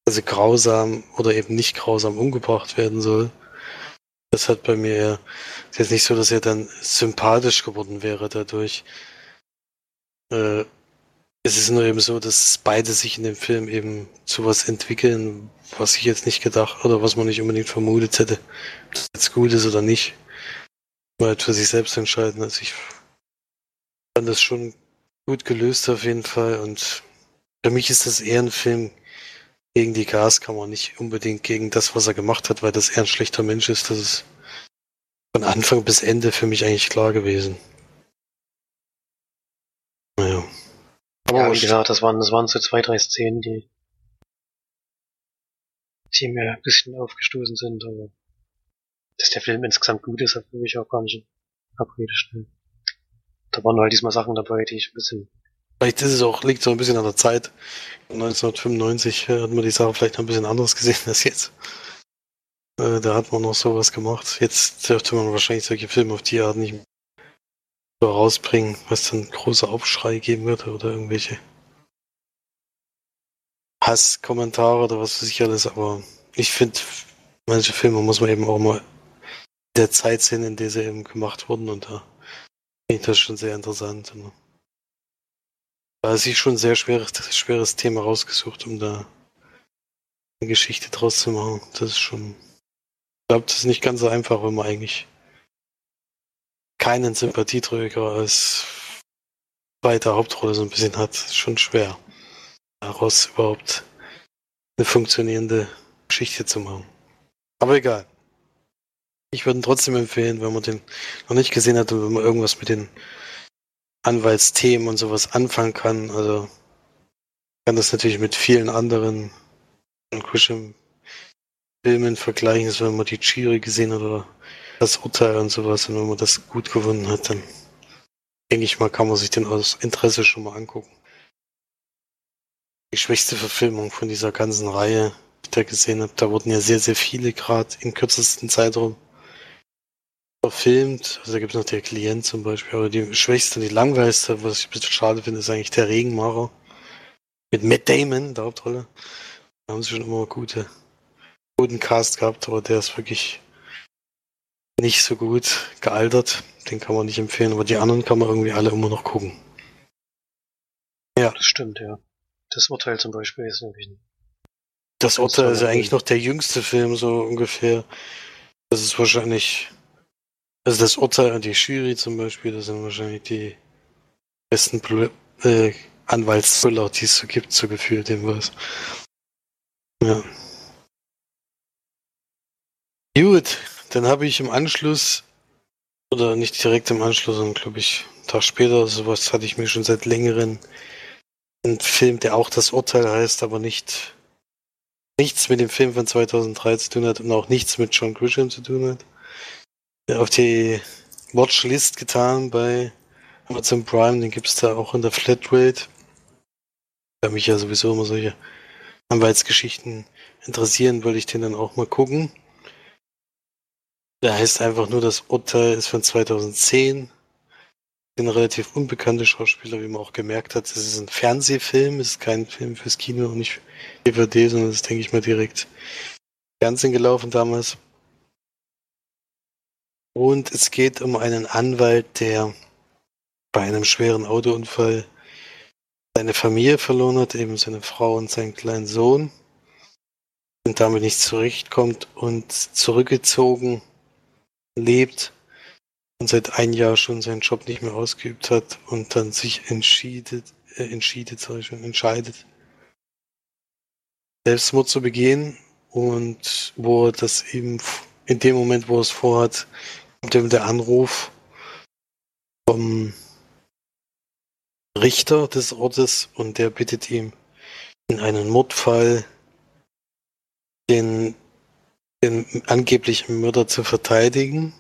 also grausam oder eben nicht grausam umgebracht werden soll. Das hat bei mir ist jetzt nicht so, dass er dann sympathisch geworden wäre dadurch. Äh, es ist nur eben so, dass beide sich in dem Film eben zu was entwickeln, was ich jetzt nicht gedacht oder was man nicht unbedingt vermutet hätte. Ob das jetzt gut ist oder nicht. Mal halt für sich selbst entscheiden. Also ich fand das schon gut gelöst auf jeden Fall und für mich ist das eher ein Film gegen die Gaskammer, nicht unbedingt gegen das, was er gemacht hat, weil das eher ein schlechter Mensch ist. Das ist von Anfang bis Ende für mich eigentlich klar gewesen. Naja. Aber ja, wie gesagt, das waren, das waren so zwei, drei Szenen, die, die mir ein bisschen aufgestoßen sind, aber dass der Film insgesamt gut ist, hat für mich auch gar nicht Abrede stellen. Da waren halt diesmal Sachen dabei, die ich ein bisschen, Vielleicht ist es auch, liegt so ein bisschen an der Zeit. 1995 äh, hat man die Sache vielleicht noch ein bisschen anders gesehen als jetzt. Äh, da hat man noch sowas gemacht. Jetzt dürfte man wahrscheinlich solche Filme auf die Art nicht so rausbringen, was dann großer Aufschrei geben würde oder irgendwelche Hasskommentare oder was weiß ich alles. Aber ich finde, manche Filme muss man eben auch mal der Zeit sehen, in der sie eben gemacht wurden und da ich das schon sehr interessant. Und da ist sich schon ein sehr schweres, schweres Thema rausgesucht, um da eine Geschichte draus zu machen. Das ist schon. Ich glaube, das ist nicht ganz so einfach, wenn man eigentlich keinen Sympathieträger als zweite Hauptrolle so ein bisschen hat. Das ist schon schwer, daraus überhaupt eine funktionierende Geschichte zu machen. Aber egal. Ich würde ihn trotzdem empfehlen, wenn man den noch nicht gesehen hat und wenn man irgendwas mit den Anwaltsthemen und sowas anfangen kann. Also kann das natürlich mit vielen anderen Grisham-Filmen vergleichen, also wenn man die Chiri gesehen hat oder das Urteil und sowas und wenn man das gut gewonnen hat, dann denke ich mal, kann man sich den aus Interesse schon mal angucken. Die schwächste Verfilmung von dieser ganzen Reihe, die ich da gesehen habe, da wurden ja sehr, sehr viele gerade im kürzesten Zeitraum verfilmt. Also da gibt es noch der Klient zum Beispiel, aber die schwächste und die langweiligste, was ich ein bisschen schade finde, ist eigentlich der Regenmacher. Mit Matt Damon, der Hauptrolle. Da haben sie schon immer gute, guten Cast gehabt, aber der ist wirklich nicht so gut gealtert. Den kann man nicht empfehlen, aber die anderen kann man irgendwie alle immer noch gucken. das stimmt, ja. Das Urteil zum Beispiel ist nämlich ein, Das Urteil ist ja eigentlich noch der jüngste Film, so ungefähr. Das ist wahrscheinlich, also das Urteil und die Jury zum Beispiel, das sind wahrscheinlich die besten Pl äh, Anwaltsthriller, die es so gibt, so gefühlt was. Ja. Gut, dann habe ich im Anschluss, oder nicht direkt im Anschluss, sondern glaube ich, einen Tag später, sowas hatte ich mir schon seit längerem einen Film, der auch das Urteil heißt, aber nicht nichts mit dem Film von 2003 zu tun hat und auch nichts mit John Grisham zu tun hat. Auf die Watchlist getan bei Amazon Prime, den gibt's da auch in der Flatrate. Da mich ja sowieso immer solche Anwaltsgeschichten interessieren, wollte ich den dann auch mal gucken. Der heißt einfach nur, das Urteil ist von 2010. Ein relativ unbekannter Schauspieler, wie man auch gemerkt hat. Es ist ein Fernsehfilm, es ist kein Film fürs Kino und nicht DVD, sondern das ist, denke ich mal, direkt Fernsehen gelaufen damals. Und es geht um einen Anwalt, der bei einem schweren Autounfall seine Familie verloren hat, eben seine Frau und seinen kleinen Sohn. Und damit nicht zurechtkommt und zurückgezogen lebt und seit ein Jahr schon seinen Job nicht mehr ausgeübt hat und dann sich entschiedet, äh, entschiedet, sag ich schon, entscheidet, Selbstmord zu begehen und wo er das eben in dem Moment, wo er es vorhat, kommt eben der Anruf vom Richter des Ortes und der bittet ihm in einem Mordfall den, den angeblichen Mörder zu verteidigen.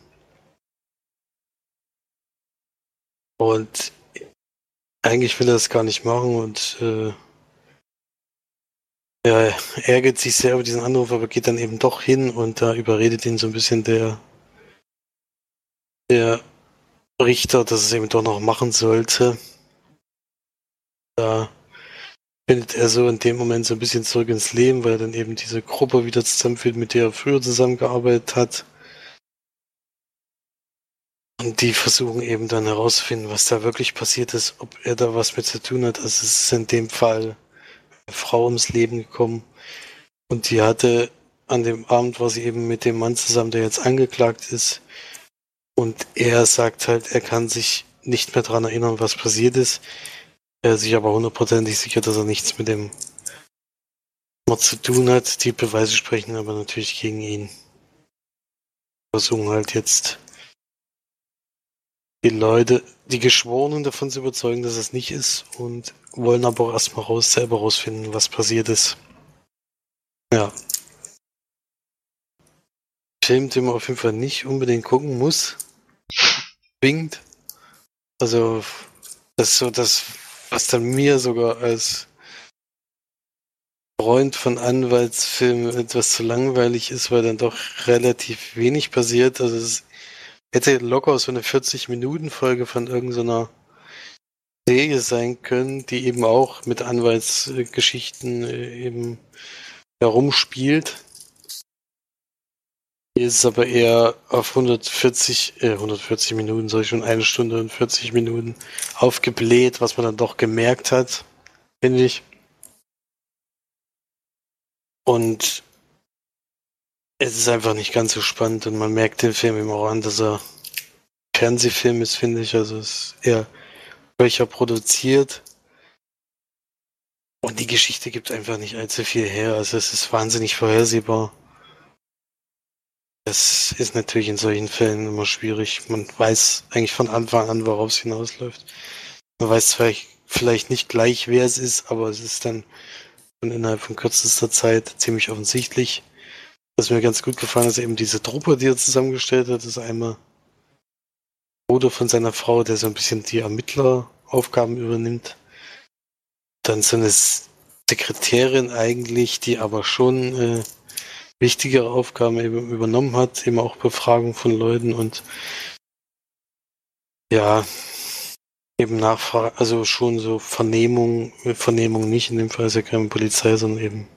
Und eigentlich will er es gar nicht machen und äh, er ärgert sich sehr über diesen Anruf, aber geht dann eben doch hin und da überredet ihn so ein bisschen der, der Richter, dass es eben doch noch machen sollte. Da findet er so in dem Moment so ein bisschen zurück ins Leben, weil er dann eben diese Gruppe wieder zusammenführt, mit der er früher zusammengearbeitet hat. Und die versuchen eben dann herauszufinden, was da wirklich passiert ist, ob er da was mit zu tun hat. Also es ist in dem Fall eine Frau ums Leben gekommen. Und die hatte an dem Abend war sie eben mit dem Mann zusammen, der jetzt angeklagt ist. Und er sagt halt, er kann sich nicht mehr daran erinnern, was passiert ist. Er ist sich aber hundertprozentig sicher, dass er nichts mit dem Mord zu tun hat. Die Beweise sprechen aber natürlich gegen ihn. Versuchen halt jetzt die Leute, die Geschworenen davon zu überzeugen, dass es nicht ist und wollen aber auch erstmal raus, selber rausfinden, was passiert ist. Ja. Film, den man auf jeden Fall nicht unbedingt gucken muss. Zwingend. Also, das ist so das, was dann mir sogar als Freund von Anwaltsfilmen etwas zu langweilig ist, weil dann doch relativ wenig passiert. Also es hätte locker so eine 40-Minuten-Folge von irgendeiner Serie sein können, die eben auch mit Anwaltsgeschichten äh, eben herumspielt. Hier ist es aber eher auf 140, äh, 140 Minuten, soll ich schon eine Stunde und 40 Minuten aufgebläht, was man dann doch gemerkt hat, finde ich. Und es ist einfach nicht ganz so spannend und man merkt den Film immer auch an, dass er Fernsehfilm ist, finde ich. Also es ist eher schwächer produziert. Und die Geschichte gibt einfach nicht allzu viel her. Also es ist wahnsinnig vorhersehbar. Das ist natürlich in solchen Fällen immer schwierig. Man weiß eigentlich von Anfang an, worauf es hinausläuft. Man weiß zwar vielleicht nicht gleich, wer es ist, aber es ist dann schon innerhalb von kürzester Zeit ziemlich offensichtlich. Was mir ganz gut gefallen ist, eben diese Truppe, die er zusammengestellt hat, ist einmal Bruder von seiner Frau, der so ein bisschen die Ermittleraufgaben übernimmt. Dann so eine Sekretärin eigentlich, die aber schon äh, wichtigere Aufgaben eben übernommen hat, eben auch Befragung von Leuten und ja, eben Nachfrage, also schon so Vernehmung, Vernehmung nicht, in dem Fall ist ja keine Polizei, sondern eben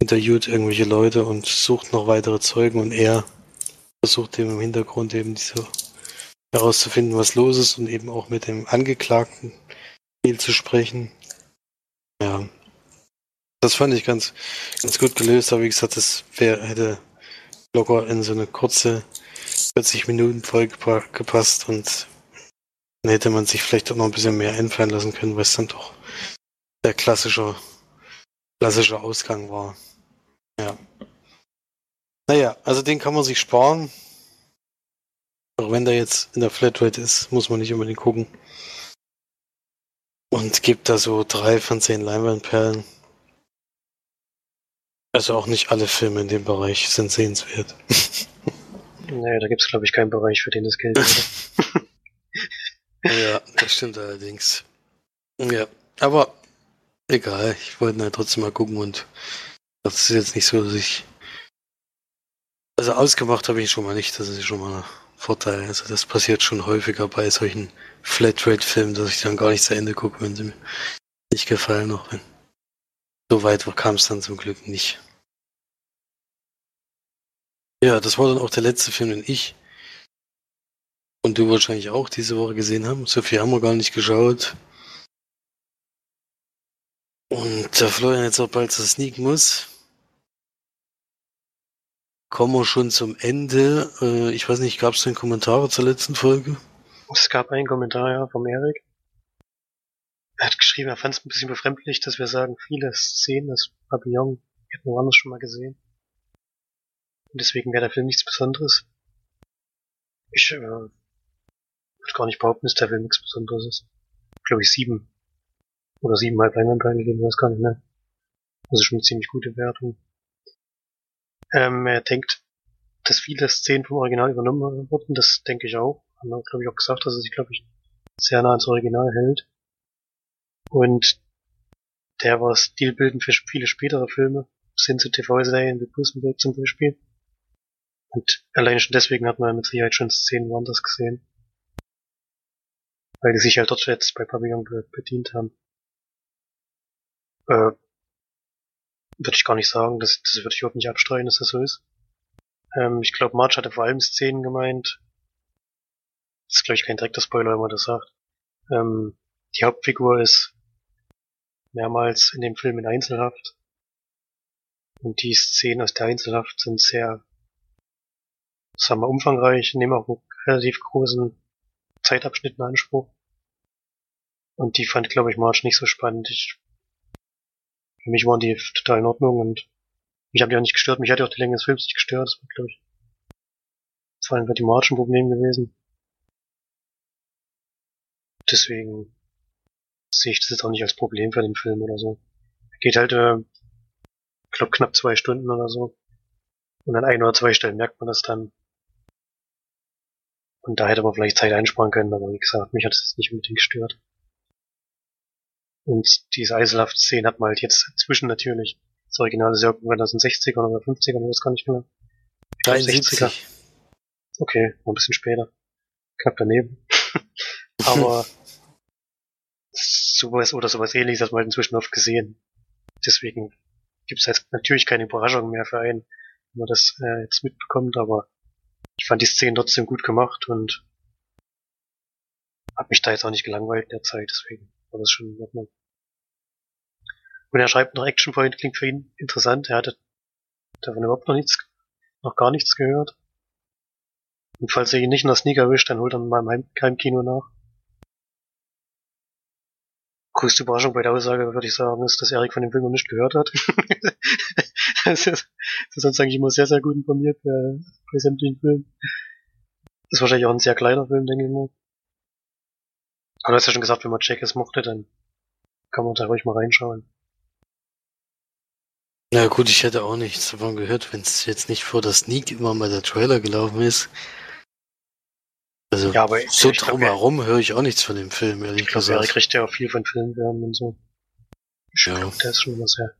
interviewt irgendwelche Leute und sucht noch weitere Zeugen und er versucht eben im Hintergrund eben diese herauszufinden, was los ist und eben auch mit dem Angeklagten viel zu sprechen. Ja. Das fand ich ganz, ganz gut gelöst, aber wie gesagt, das wär, hätte locker in so eine kurze 40 Minuten Folge gepasst und dann hätte man sich vielleicht auch noch ein bisschen mehr einfallen lassen können, weil es dann doch der klassische, klassische Ausgang war. Ja. Naja, also den kann man sich sparen. Auch wenn der jetzt in der Flatrate ist, muss man nicht unbedingt gucken. Und gibt da so drei von zehn Leinwandperlen. Also auch nicht alle Filme in dem Bereich sind sehenswert. [laughs] Naja, da gibt es glaube ich keinen Bereich, für den das Geld wäre. [laughs] ja, das stimmt allerdings. Ja, aber egal, ich wollte halt trotzdem mal gucken und das ist jetzt nicht so, dass ich. Also ausgemacht habe ich schon mal nicht, das ist schon mal ein Vorteil. Also das passiert schon häufiger bei solchen Flatrate-Filmen, dass ich dann gar nicht zu Ende gucke, wenn sie mir nicht gefallen noch. Wenn. So weit kam es dann zum Glück nicht. Ja, das war dann auch der letzte Film, den ich und du wahrscheinlich auch diese Woche gesehen haben. So viel haben wir gar nicht geschaut. Und da Florian jetzt auch bald zu sneaken muss, kommen wir schon zum Ende. Äh, ich weiß nicht, gab es denn Kommentare zur letzten Folge? Es gab einen Kommentar, ja, vom Erik. Er hat geschrieben, er fand es ein bisschen befremdlich, dass wir sagen, viele Szenen des Papillon hätten wir woanders schon mal gesehen. Und deswegen wäre der Film nichts Besonderes. Ich äh, würde gar nicht behaupten, dass der Film nichts Besonderes ist. Glaube ich sieben oder siebeneinhalb Leinwandperlen gegeben, weiß gar nicht mehr. Das ist schon eine ziemlich gute Wertung. Ähm, er denkt, dass viele Szenen vom Original übernommen wurden, das denke ich auch. Haben wir, glaube ich, auch gesagt, dass er sich, glaube ich, sehr nah ans Original hält. Und der war stilbildend für viele spätere Filme, sind zu TV-Serien wie Pusenberg zum Beispiel. Und allein schon deswegen hat man mit Sicherheit schon Szenen woanders gesehen. Weil die sich halt dort jetzt bei Pavillon bedient haben. Äh, würde ich gar nicht sagen, das, das würde ich überhaupt nicht abstreiten, dass das so ist. Ähm, ich glaube, March hatte vor allem Szenen gemeint. Das ist, glaube ich, kein direkter Spoiler, wenn man das sagt. Ähm, die Hauptfigur ist mehrmals in dem Film in Einzelhaft. Und die Szenen aus der Einzelhaft sind sehr, sagen wir, umfangreich, nehmen auch einen relativ großen Zeitabschnitt in Anspruch. Und die fand, glaube ich, March nicht so spannend. Ich, für mich waren die total in Ordnung und mich haben die auch nicht gestört. Mich hat ja auch die Länge des Films nicht gestört. Das war, glaube ich, vor allem bei die March ein Problem gewesen. Deswegen sehe ich das jetzt auch nicht als Problem für den Film oder so. Geht halt, äh, ich glaube, knapp zwei Stunden oder so. Und an ein oder zwei Stellen merkt man das dann. Und da hätte man vielleicht Zeit einsparen können, aber wie gesagt, mich hat es nicht unbedingt gestört. Und diese Eiselhaft-Szene hat man halt jetzt inzwischen natürlich. Das Original ist ja irgendwann aus den 60ern oder 50ern, ich weiß gar nicht mehr. 73. Okay, noch ein bisschen später. Knapp daneben. [laughs] aber sowas oder sowas ähnliches hat man halt inzwischen oft gesehen. Deswegen gibt es jetzt natürlich keine Überraschung mehr für einen, wenn man das äh, jetzt mitbekommt, aber ich fand die Szene trotzdem gut gemacht und hab mich da jetzt auch nicht gelangweilt in der Zeit, deswegen war das schon in Ordnung. Und er schreibt noch Action Point, klingt für ihn interessant, er hatte davon überhaupt noch nichts, noch gar nichts gehört. Und falls er ihn nicht in der Sneak erwischt, dann holt er mal im Heimkino nach größte Überraschung bei der Aussage, würde ich sagen, ist, dass Erik von dem Film noch nicht gehört hat. [laughs] das, ist, ist eigentlich immer sehr, sehr gut informiert bei, bei sämtlichen Filmen. Das ist wahrscheinlich auch ein sehr kleiner Film, denke ich mal. Aber du hast ja schon gesagt, wenn man Jackass mochte, dann kann man da ruhig mal reinschauen. Na gut, ich hätte auch nichts davon gehört, wenn es jetzt nicht vor der Sneak immer mal der Trailer gelaufen ist. Also ja, aber so drumherum höre ich auch nichts von dem Film, ehrlich ich gesagt. Er kriegt ja auch viel von Filmwerbung und so. Ich ja. glaube, der ist schon immer sehr,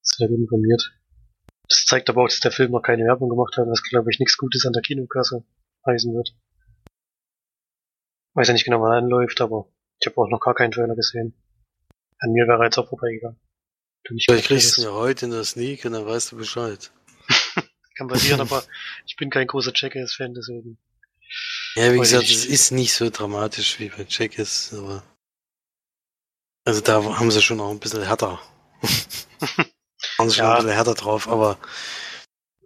sehr gut informiert. Das zeigt aber auch, dass der Film noch keine Werbung gemacht hat, was glaube ich nichts Gutes an der Kinokasse heißen wird. Weiß ja nicht genau, wann er anläuft, aber ich habe auch noch gar keinen Trailer gesehen. An mir wäre er jetzt auch vorbeigegangen. Vielleicht kriegst du ihn ja heute in der Sneak und dann weißt du Bescheid. [laughs] Kann passieren, aber ich bin kein großer Jackass-Fan, deswegen. Ja, wie gesagt, es ist nicht so dramatisch wie bei Checkers, aber. Also da haben sie schon auch ein bisschen härter. [laughs] haben sie schon ja. ein bisschen härter drauf, aber.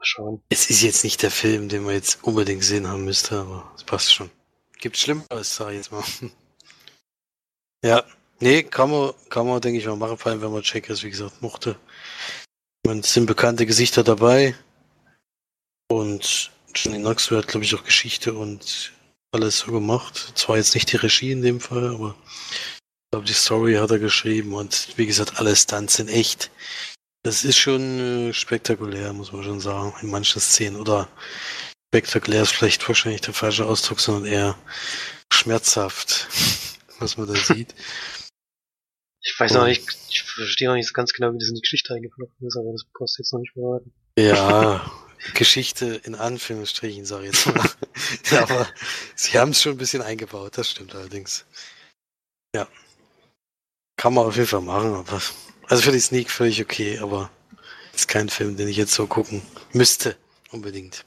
Schauen. Es ist jetzt nicht der Film, den man jetzt unbedingt gesehen haben müsste, aber es passt schon. Gibt Schlimmeres, sag ich jetzt mal. [laughs] ja, nee, kann man, kann man, denke ich mal, machen, vor allem wenn man Checkers, wie gesagt, mochte. Man sind bekannte Gesichter dabei. Und Johnny Knoxville hat, glaube ich, auch Geschichte und alles so gemacht. Zwar jetzt nicht die Regie in dem Fall, aber ich glaube, die Story hat er geschrieben und wie gesagt, alle Stunts sind echt. Das ist schon äh, spektakulär, muss man schon sagen, in manchen Szenen. Oder spektakulär ist vielleicht wahrscheinlich der falsche Ausdruck, sondern eher schmerzhaft, [laughs] was man da sieht. Ich weiß noch nicht, ich verstehe noch nicht so ganz genau, wie das in die Geschichte eingeflochten ist, aber das brauchst du jetzt noch nicht verraten. Ja, [laughs] Geschichte in Anführungsstrichen, sage ich jetzt mal. [laughs] aber sie haben es schon ein bisschen eingebaut, das stimmt allerdings. Ja. Kann man auf jeden Fall machen, aber. Also für die Sneak völlig okay, aber ist kein Film, den ich jetzt so gucken müsste. Unbedingt.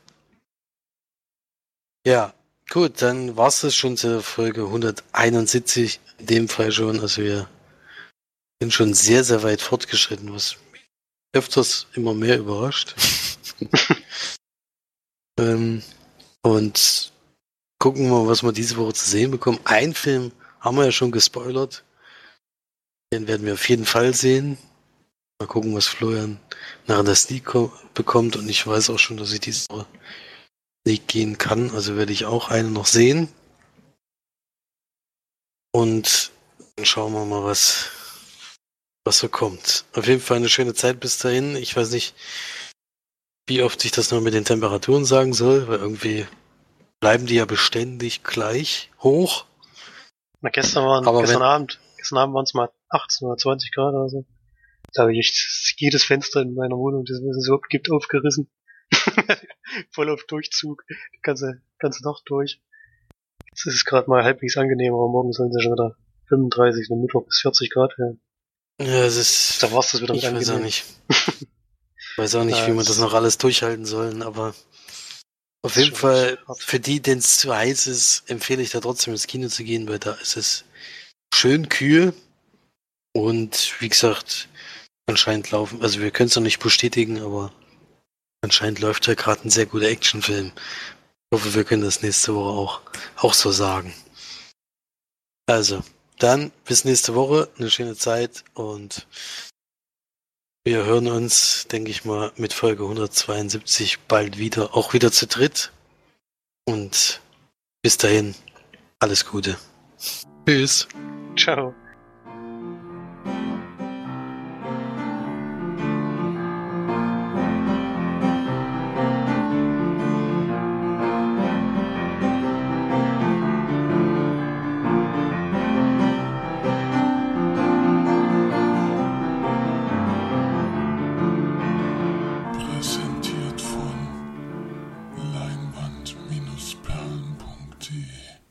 Ja, gut, dann war es schon zur Folge 171, in dem Fall schon. Also wir sind schon sehr, sehr weit fortgeschritten, was öfters immer mehr überrascht. [laughs] ähm, und gucken wir was wir diese Woche zu sehen bekommen. Ein Film haben wir ja schon gespoilert. Den werden wir auf jeden Fall sehen. Mal gucken, was Florian nach der Sneak bekommt. Und ich weiß auch schon, dass ich diese Woche Sneak gehen kann. Also werde ich auch einen noch sehen. Und dann schauen wir mal, was, was so kommt. Auf jeden Fall eine schöne Zeit bis dahin. Ich weiß nicht, wie oft ich das noch mit den Temperaturen sagen soll, weil irgendwie bleiben die ja beständig gleich hoch. Na, gestern waren, Aber gestern wenn, Abend, gestern Abend waren es mal 18 oder 20 Grad oder so. Da habe ich jedes Fenster in meiner Wohnung, das es überhaupt gibt, aufgerissen. [laughs] Voll auf Durchzug, die ganze, ganze Nacht durch. Jetzt ist es gerade mal halbwegs angenehm, aber morgen sollen sie schon wieder 35, am Mittwoch bis 40 Grad werden. Ja, es ist. Da war's das wieder ich mit weiß auch nicht. Ich weiß auch nicht, [laughs] Ja, wie man es- das noch alles durchhalten sollen, aber auf jeden Fall, für die, denen es zu heiß ist, empfehle ich da trotzdem ins Kino zu gehen, weil da ist es schön kühl und wie gesagt, anscheinend laufen, also wir können es noch nicht bestätigen, aber anscheinend läuft da gerade ein sehr guter Actionfilm. Ich hoffe, wir können das nächste Woche auch, auch so sagen. Also, dann bis nächste Woche, eine schöne Zeit und wir hören uns, denke ich mal, mit Folge 172 bald wieder, auch wieder zu dritt. Und bis dahin, alles Gute. Tschüss. Ciao.